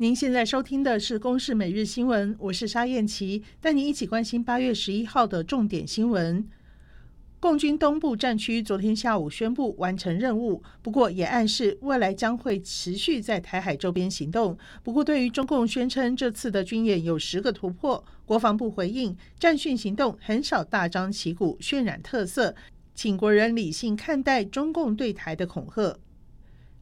您现在收听的是《公视每日新闻》，我是沙燕琪，带您一起关心八月十一号的重点新闻。共军东部战区昨天下午宣布完成任务，不过也暗示未来将会持续在台海周边行动。不过，对于中共宣称这次的军演有十个突破，国防部回应：战训行动很少大张旗鼓渲染特色，请国人理性看待中共对台的恐吓。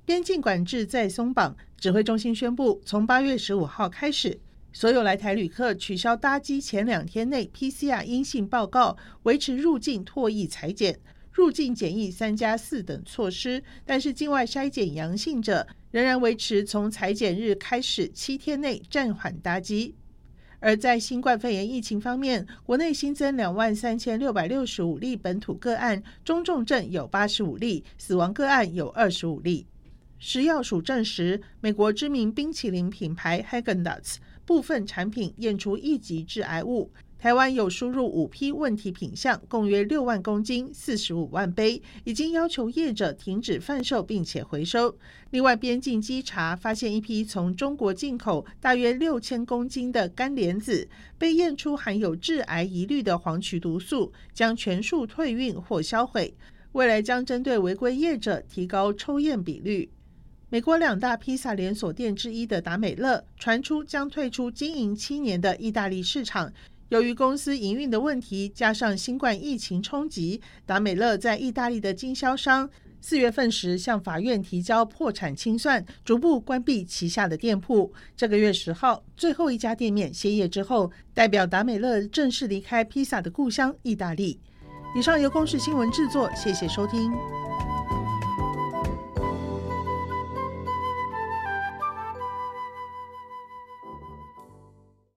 边境管制再松绑，指挥中心宣布，从八月十五号开始，所有来台旅客取消搭机前两天内 PCR 阴性报告，维持入境唾液采检、入境检疫三加四等措施。但是境外筛检阳性者仍然维持从采检日开始七天内暂缓搭机。而在新冠肺炎疫情方面，国内新增两万三千六百六十五例本土个案，中重症有八十五例，死亡个案有二十五例。食药署证实，美国知名冰淇淋品牌 Häagen-Dazs 部分产品验出一级致癌物。台湾有输入五批问题品项，共约六万公斤、四十五万杯，已经要求业者停止贩售并且回收。另外，边境稽查发现一批从中国进口大约六千公斤的干莲子，被验出含有致癌疑虑的黄曲毒素，将全数退运或销毁。未来将针对违规业者提高抽验比率。美国两大披萨连锁店之一的达美乐传出将退出经营七年的意大利市场。由于公司营运的问题，加上新冠疫情冲击，达美乐在意大利的经销商四月份时向法院提交破产清算，逐步关闭旗下的店铺。这个月十号，最后一家店面歇业之后，代表达美乐正式离开披萨的故乡意大利。以上由公视新闻制作，谢谢收听。